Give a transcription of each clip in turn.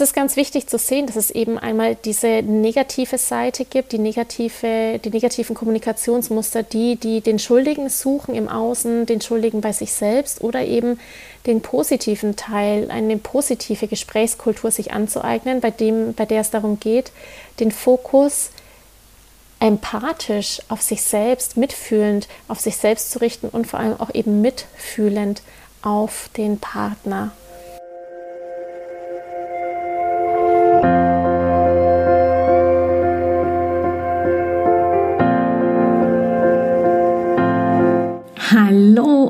es ist ganz wichtig zu sehen, dass es eben einmal diese negative Seite gibt, die, negative, die negativen Kommunikationsmuster, die, die den Schuldigen suchen im Außen, den Schuldigen bei sich selbst oder eben den positiven Teil, eine positive Gesprächskultur sich anzueignen, bei, dem, bei der es darum geht, den Fokus empathisch auf sich selbst, mitfühlend auf sich selbst zu richten und vor allem auch eben mitfühlend auf den Partner.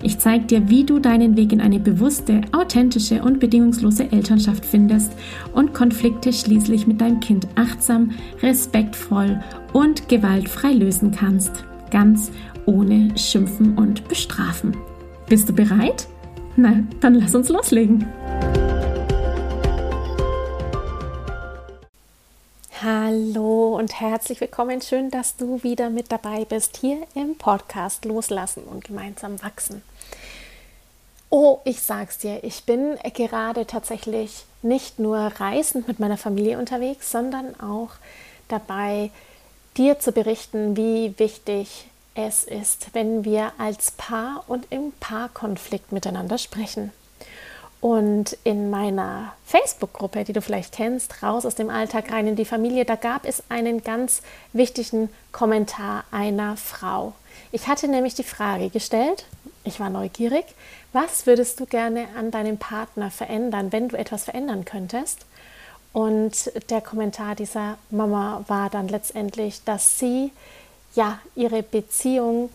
Ich zeige dir, wie du deinen Weg in eine bewusste, authentische und bedingungslose Elternschaft findest und Konflikte schließlich mit deinem Kind achtsam, respektvoll und gewaltfrei lösen kannst. Ganz ohne Schimpfen und Bestrafen. Bist du bereit? Na, dann lass uns loslegen. Hallo und herzlich willkommen. Schön, dass du wieder mit dabei bist hier im Podcast Loslassen und gemeinsam wachsen. Oh, ich sag's dir, ich bin gerade tatsächlich nicht nur reisend mit meiner Familie unterwegs, sondern auch dabei, dir zu berichten, wie wichtig es ist, wenn wir als Paar und im Paarkonflikt miteinander sprechen. Und in meiner Facebook-Gruppe, die du vielleicht kennst, raus aus dem Alltag rein in die Familie, da gab es einen ganz wichtigen Kommentar einer Frau. Ich hatte nämlich die Frage gestellt, ich war neugierig, was würdest du gerne an deinem Partner verändern, wenn du etwas verändern könntest? Und der Kommentar dieser Mama war dann letztendlich, dass sie ja ihre Beziehung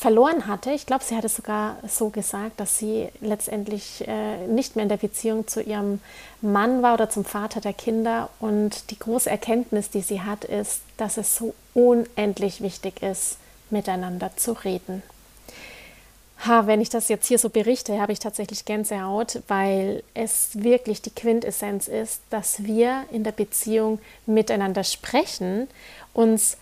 verloren hatte. Ich glaube, sie hatte sogar so gesagt, dass sie letztendlich äh, nicht mehr in der Beziehung zu ihrem Mann war oder zum Vater der Kinder. Und die große Erkenntnis, die sie hat, ist, dass es so unendlich wichtig ist, miteinander zu reden. Ha, wenn ich das jetzt hier so berichte, habe ich tatsächlich Gänsehaut, weil es wirklich die Quintessenz ist, dass wir in der Beziehung miteinander sprechen, uns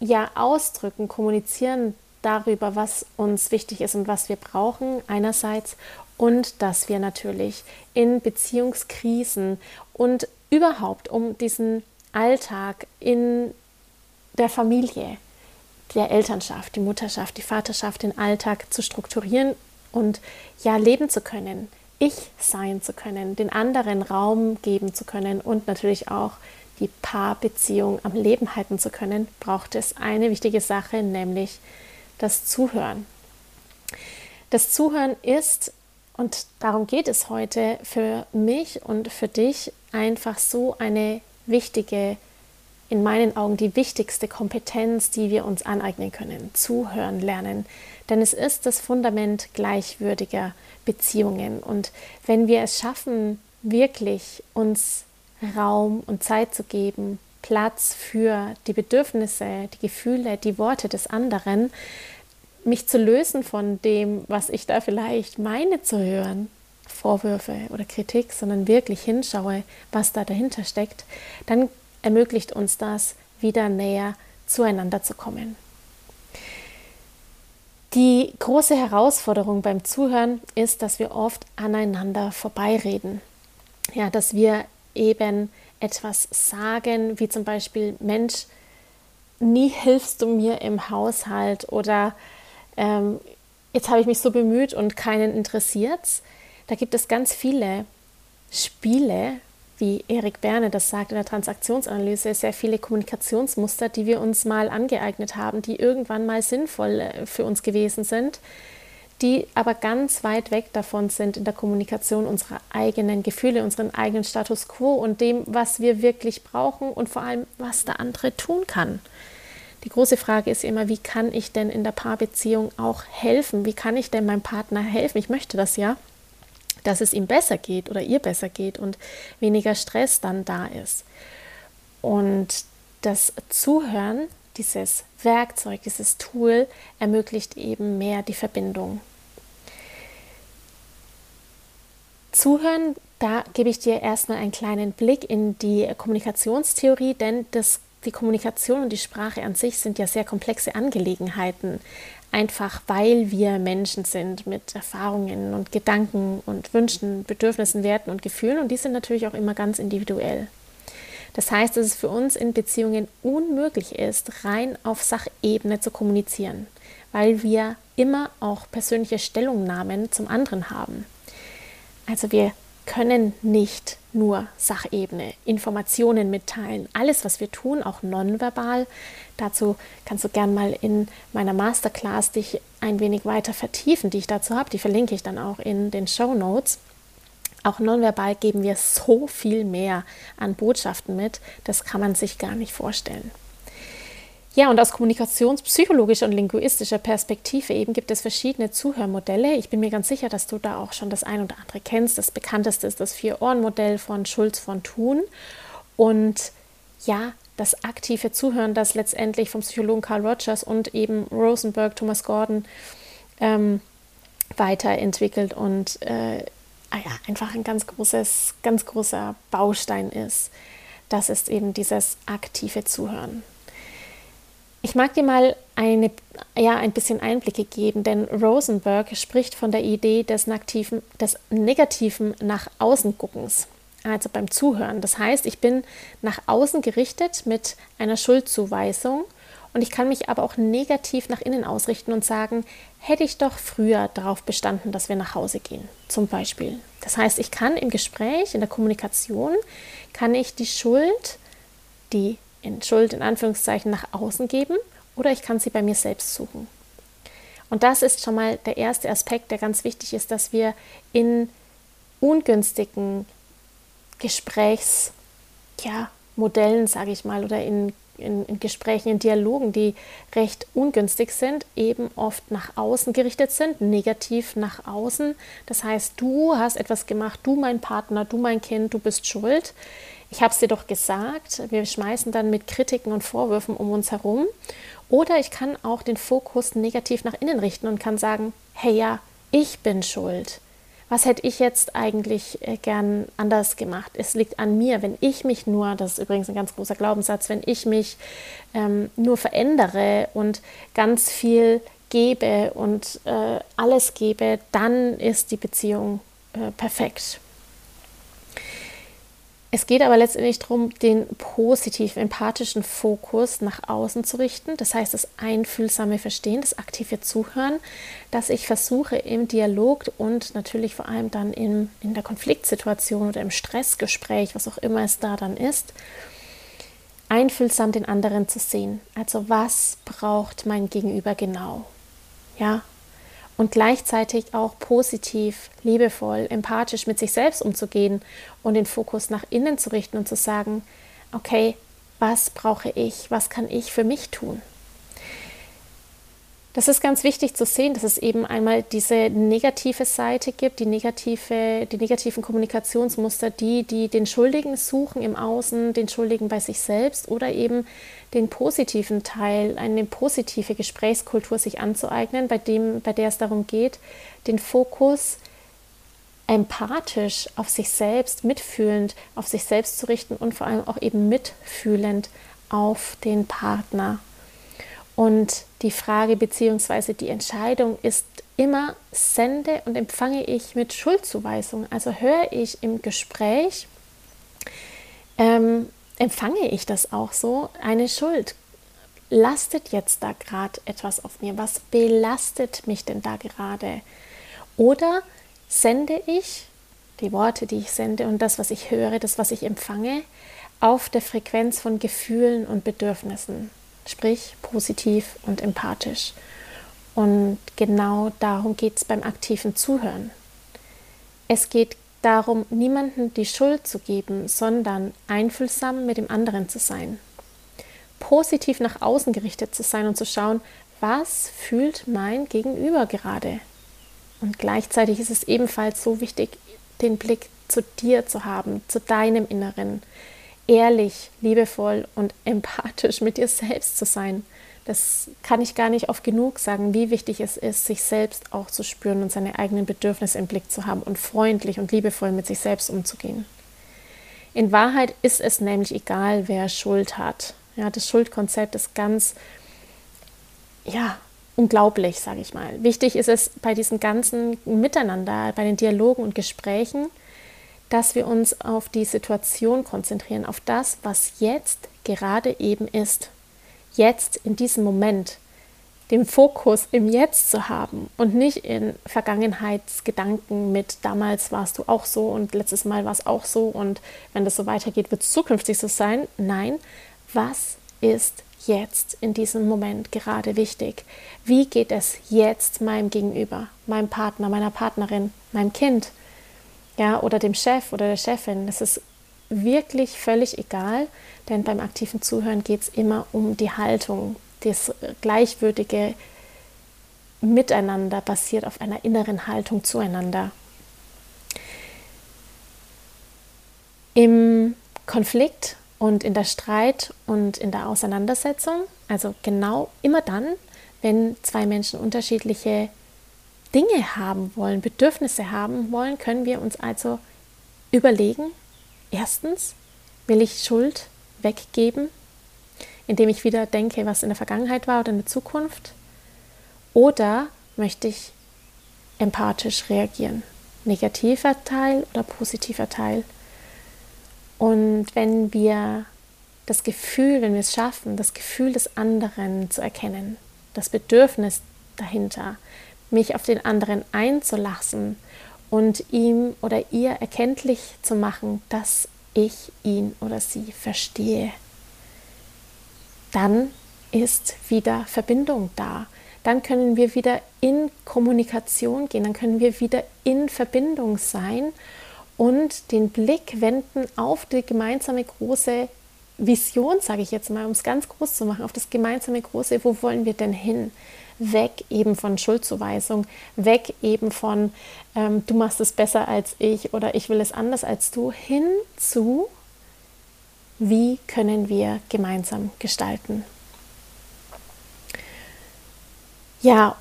ja ausdrücken, kommunizieren darüber, was uns wichtig ist und was wir brauchen einerseits und dass wir natürlich in Beziehungskrisen und überhaupt um diesen Alltag in der Familie, der Elternschaft, die Mutterschaft, die Vaterschaft, den Alltag zu strukturieren und ja leben zu können, ich sein zu können, den anderen Raum geben zu können und natürlich auch die Paarbeziehung am Leben halten zu können, braucht es eine wichtige Sache, nämlich das Zuhören. Das Zuhören ist, und darum geht es heute, für mich und für dich einfach so eine wichtige, in meinen Augen die wichtigste Kompetenz, die wir uns aneignen können. Zuhören lernen. Denn es ist das Fundament gleichwürdiger Beziehungen. Und wenn wir es schaffen, wirklich uns Raum und Zeit zu geben, Platz für die Bedürfnisse, die Gefühle, die Worte des anderen, mich zu lösen von dem, was ich da vielleicht meine zu hören, Vorwürfe oder Kritik, sondern wirklich hinschaue, was da dahinter steckt, dann ermöglicht uns das, wieder näher zueinander zu kommen. Die große Herausforderung beim Zuhören ist, dass wir oft aneinander vorbeireden. Ja, dass wir eben etwas sagen, wie zum Beispiel, Mensch, nie hilfst du mir im Haushalt oder ähm, jetzt habe ich mich so bemüht und keinen interessiert's. Da gibt es ganz viele Spiele, wie Erik Berne das sagt in der Transaktionsanalyse, sehr viele Kommunikationsmuster, die wir uns mal angeeignet haben, die irgendwann mal sinnvoll äh, für uns gewesen sind, die aber ganz weit weg davon sind in der Kommunikation unserer eigenen Gefühle, unseren eigenen Status quo und dem, was wir wirklich brauchen und vor allem, was der andere tun kann. Die große Frage ist immer, wie kann ich denn in der Paarbeziehung auch helfen? Wie kann ich denn meinem Partner helfen? Ich möchte das ja, dass es ihm besser geht oder ihr besser geht und weniger Stress dann da ist. Und das Zuhören dieses Werkzeug, dieses Tool ermöglicht eben mehr die Verbindung. Zuhören, da gebe ich dir erstmal einen kleinen Blick in die Kommunikationstheorie, denn das, die Kommunikation und die Sprache an sich sind ja sehr komplexe Angelegenheiten, einfach weil wir Menschen sind mit Erfahrungen und Gedanken und Wünschen, Bedürfnissen, Werten und Gefühlen und die sind natürlich auch immer ganz individuell. Das heißt, dass es für uns in Beziehungen unmöglich ist, rein auf Sachebene zu kommunizieren, weil wir immer auch persönliche Stellungnahmen zum anderen haben. Also wir können nicht nur Sachebene, Informationen mitteilen. Alles, was wir tun, auch nonverbal. Dazu kannst du gern mal in meiner Masterclass dich ein wenig weiter vertiefen, die ich dazu habe. Die verlinke ich dann auch in den Show Notes. Auch nonverbal geben wir so viel mehr an Botschaften mit, das kann man sich gar nicht vorstellen. Ja, und aus kommunikationspsychologischer und linguistischer Perspektive eben gibt es verschiedene Zuhörmodelle. Ich bin mir ganz sicher, dass du da auch schon das ein oder andere kennst. Das bekannteste ist das Vier-Ohren-Modell von Schulz von Thun. Und ja, das aktive Zuhören, das letztendlich vom Psychologen Carl Rogers und eben Rosenberg, Thomas Gordon ähm, weiterentwickelt und äh, ah ja, einfach ein ganz großes, ganz großer Baustein ist. Das ist eben dieses aktive Zuhören. Ich mag dir mal eine, ja, ein bisschen Einblicke geben, denn Rosenberg spricht von der Idee des, aktiven, des negativen nach außen guckens, also beim Zuhören. Das heißt, ich bin nach außen gerichtet mit einer Schuldzuweisung und ich kann mich aber auch negativ nach innen ausrichten und sagen, hätte ich doch früher darauf bestanden, dass wir nach Hause gehen, zum Beispiel. Das heißt, ich kann im Gespräch, in der Kommunikation, kann ich die Schuld, die in Schuld in Anführungszeichen nach außen geben oder ich kann sie bei mir selbst suchen. Und das ist schon mal der erste Aspekt, der ganz wichtig ist, dass wir in ungünstigen Gesprächsmodellen, ja, sage ich mal, oder in in, in, Gesprächen, in Dialogen, die recht ungünstig sind, eben oft nach außen gerichtet sind, negativ nach außen. Das heißt, du hast etwas gemacht, du mein Partner, du mein Kind, du bist schuld. Ich habe es dir doch gesagt. Wir schmeißen dann mit Kritiken und Vorwürfen um uns herum. Oder ich kann auch den Fokus negativ nach innen richten und kann sagen, hey ja, ich bin schuld was hätte ich jetzt eigentlich äh, gern anders gemacht? Es liegt an mir, wenn ich mich nur, das ist übrigens ein ganz großer Glaubenssatz, wenn ich mich ähm, nur verändere und ganz viel gebe und äh, alles gebe, dann ist die Beziehung äh, perfekt. Es geht aber letztendlich darum, den positiven, empathischen Fokus nach außen zu richten. Das heißt, das einfühlsame Verstehen, das aktive Zuhören, dass ich versuche im Dialog und natürlich vor allem dann in, in der Konfliktsituation oder im Stressgespräch, was auch immer es da dann ist, einfühlsam den anderen zu sehen. Also was braucht mein Gegenüber genau? Ja, und gleichzeitig auch positiv, liebevoll, empathisch mit sich selbst umzugehen und den Fokus nach innen zu richten und zu sagen, okay, was brauche ich, was kann ich für mich tun? Das ist ganz wichtig zu sehen, dass es eben einmal diese negative Seite gibt, die, negative, die negativen Kommunikationsmuster, die, die den Schuldigen suchen im Außen, den Schuldigen bei sich selbst oder eben den positiven Teil, eine positive Gesprächskultur sich anzueignen, bei, dem, bei der es darum geht, den Fokus empathisch auf sich selbst, mitfühlend auf sich selbst zu richten und vor allem auch eben mitfühlend auf den Partner. Und die Frage bzw. die Entscheidung ist immer, sende und empfange ich mit Schuldzuweisung. Also höre ich im Gespräch, ähm, empfange ich das auch so, eine Schuld. Lastet jetzt da gerade etwas auf mir? Was belastet mich denn da gerade? Oder sende ich die Worte, die ich sende und das, was ich höre, das, was ich empfange, auf der Frequenz von Gefühlen und Bedürfnissen? Sprich positiv und empathisch. Und genau darum geht es beim aktiven Zuhören. Es geht darum, niemandem die Schuld zu geben, sondern einfühlsam mit dem anderen zu sein. Positiv nach außen gerichtet zu sein und zu schauen, was fühlt mein Gegenüber gerade. Und gleichzeitig ist es ebenfalls so wichtig, den Blick zu dir zu haben, zu deinem Inneren, ehrlich, liebevoll und empathisch mit dir selbst zu sein. Das kann ich gar nicht oft genug sagen, wie wichtig es ist, sich selbst auch zu spüren und seine eigenen Bedürfnisse im Blick zu haben und freundlich und liebevoll mit sich selbst umzugehen. In Wahrheit ist es nämlich egal, wer Schuld hat. Ja, das Schuldkonzept ist ganz, ja, unglaublich, sage ich mal. Wichtig ist es bei diesem ganzen Miteinander, bei den Dialogen und Gesprächen, dass wir uns auf die Situation konzentrieren, auf das, was jetzt gerade eben ist. Jetzt in diesem Moment, den Fokus im Jetzt zu haben und nicht in Vergangenheitsgedanken mit damals warst du auch so und letztes Mal war es auch so und wenn das so weitergeht, wird es zukünftig so sein. Nein, was ist jetzt in diesem Moment gerade wichtig? Wie geht es jetzt meinem Gegenüber, meinem Partner, meiner Partnerin, meinem Kind? Ja, oder dem Chef oder der Chefin. Das ist wirklich völlig egal, denn beim aktiven Zuhören geht es immer um die Haltung. Das gleichwürdige Miteinander basiert auf einer inneren Haltung zueinander. Im Konflikt und in der Streit und in der Auseinandersetzung, also genau immer dann, wenn zwei Menschen unterschiedliche Dinge haben wollen, Bedürfnisse haben wollen, können wir uns also überlegen, erstens, will ich Schuld weggeben, indem ich wieder denke, was in der Vergangenheit war oder in der Zukunft? Oder möchte ich empathisch reagieren? Negativer Teil oder positiver Teil? Und wenn wir das Gefühl, wenn wir es schaffen, das Gefühl des anderen zu erkennen, das Bedürfnis dahinter, mich auf den anderen einzulassen und ihm oder ihr erkenntlich zu machen, dass ich ihn oder sie verstehe, dann ist wieder Verbindung da. Dann können wir wieder in Kommunikation gehen, dann können wir wieder in Verbindung sein und den Blick wenden auf die gemeinsame große Vision, sage ich jetzt mal, um es ganz groß zu machen, auf das gemeinsame große, wo wollen wir denn hin? Weg eben von Schuldzuweisung, weg eben von ähm, du machst es besser als ich oder ich will es anders als du, hin zu wie können wir gemeinsam gestalten. Ja,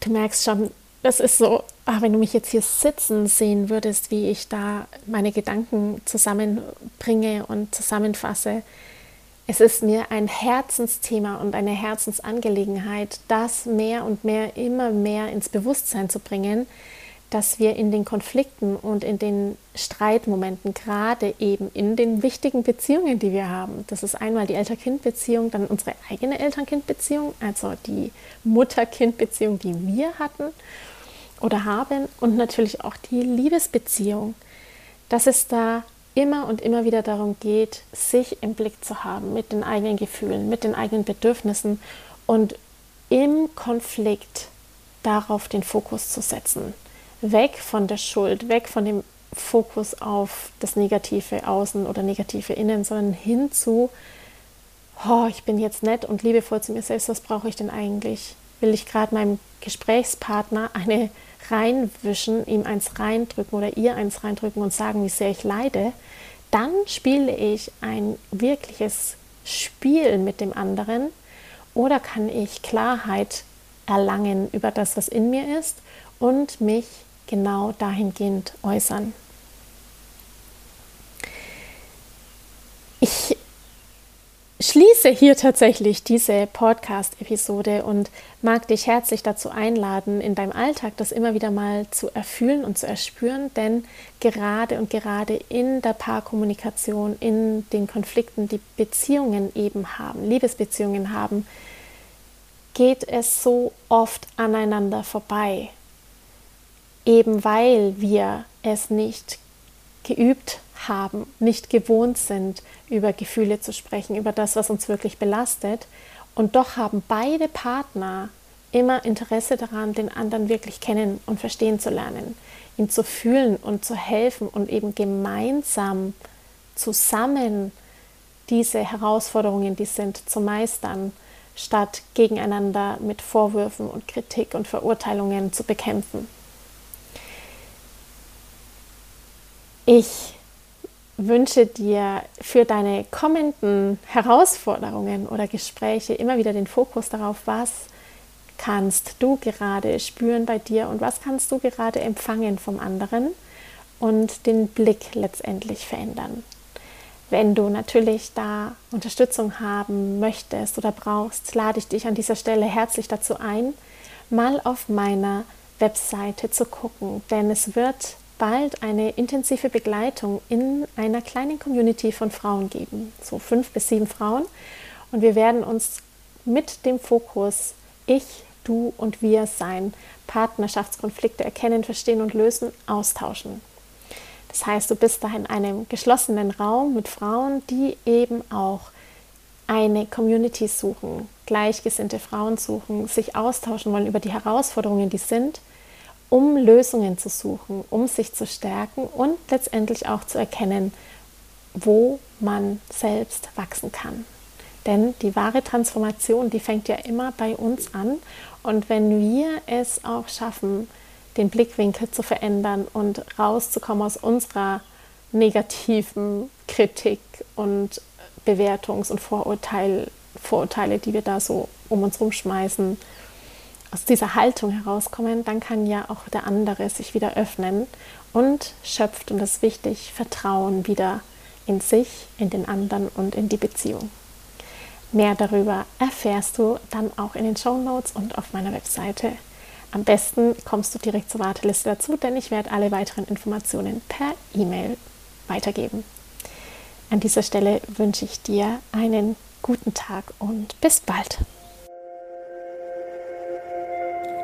du merkst schon, das ist so, ach, wenn du mich jetzt hier sitzen sehen würdest, wie ich da meine Gedanken zusammenbringe und zusammenfasse. Es ist mir ein Herzensthema und eine Herzensangelegenheit, das mehr und mehr, immer mehr ins Bewusstsein zu bringen, dass wir in den Konflikten und in den Streitmomenten, gerade eben in den wichtigen Beziehungen, die wir haben, das ist einmal die Elter-Kind-Beziehung, dann unsere eigene Eltern-Kind-Beziehung, also die Mutter-Kind-Beziehung, die wir hatten oder haben und natürlich auch die Liebesbeziehung, dass es da immer und immer wieder darum geht, sich im Blick zu haben mit den eigenen Gefühlen, mit den eigenen Bedürfnissen und im Konflikt darauf den Fokus zu setzen. Weg von der Schuld, weg von dem Fokus auf das negative Außen oder negative Innen, sondern hin zu, oh, ich bin jetzt nett und liebevoll zu mir selbst, was brauche ich denn eigentlich? Will ich gerade meinem Gesprächspartner eine reinwischen, ihm eins reindrücken oder ihr eins reindrücken und sagen, wie sehr ich leide, dann spiele ich ein wirkliches Spiel mit dem anderen oder kann ich Klarheit erlangen über das, was in mir ist und mich genau dahingehend äußern. Ich schließe hier tatsächlich diese Podcast-Episode und mag dich herzlich dazu einladen, in deinem Alltag das immer wieder mal zu erfühlen und zu erspüren, denn gerade und gerade in der Paarkommunikation, in den Konflikten, die Beziehungen eben haben, Liebesbeziehungen haben, geht es so oft aneinander vorbei, eben weil wir es nicht geübt haben, nicht gewohnt sind, über Gefühle zu sprechen, über das, was uns wirklich belastet. Und doch haben beide Partner immer Interesse daran, den anderen wirklich kennen und verstehen zu lernen, ihn zu fühlen und zu helfen und eben gemeinsam zusammen diese Herausforderungen, die sind, zu meistern, statt gegeneinander mit Vorwürfen und Kritik und Verurteilungen zu bekämpfen. Ich wünsche dir für deine kommenden Herausforderungen oder Gespräche immer wieder den Fokus darauf, was kannst du gerade spüren bei dir und was kannst du gerade empfangen vom anderen und den Blick letztendlich verändern. Wenn du natürlich da Unterstützung haben möchtest oder brauchst, lade ich dich an dieser Stelle herzlich dazu ein, mal auf meiner Webseite zu gucken, denn es wird bald eine intensive Begleitung in einer kleinen Community von Frauen geben, so fünf bis sieben Frauen. Und wir werden uns mit dem Fokus Ich, Du und Wir sein, Partnerschaftskonflikte erkennen, verstehen und lösen, austauschen. Das heißt, du bist da in einem geschlossenen Raum mit Frauen, die eben auch eine Community suchen, gleichgesinnte Frauen suchen, sich austauschen wollen über die Herausforderungen, die sind um Lösungen zu suchen, um sich zu stärken und letztendlich auch zu erkennen, wo man selbst wachsen kann. Denn die wahre Transformation, die fängt ja immer bei uns an. Und wenn wir es auch schaffen, den Blickwinkel zu verändern und rauszukommen aus unserer negativen Kritik und Bewertungs- und Vorurteil, Vorurteile, die wir da so um uns rumschmeißen, aus dieser Haltung herauskommen, dann kann ja auch der andere sich wieder öffnen und schöpft, und das ist wichtig, Vertrauen wieder in sich, in den anderen und in die Beziehung. Mehr darüber erfährst du dann auch in den Show Notes und auf meiner Webseite. Am besten kommst du direkt zur Warteliste dazu, denn ich werde alle weiteren Informationen per E-Mail weitergeben. An dieser Stelle wünsche ich dir einen guten Tag und bis bald.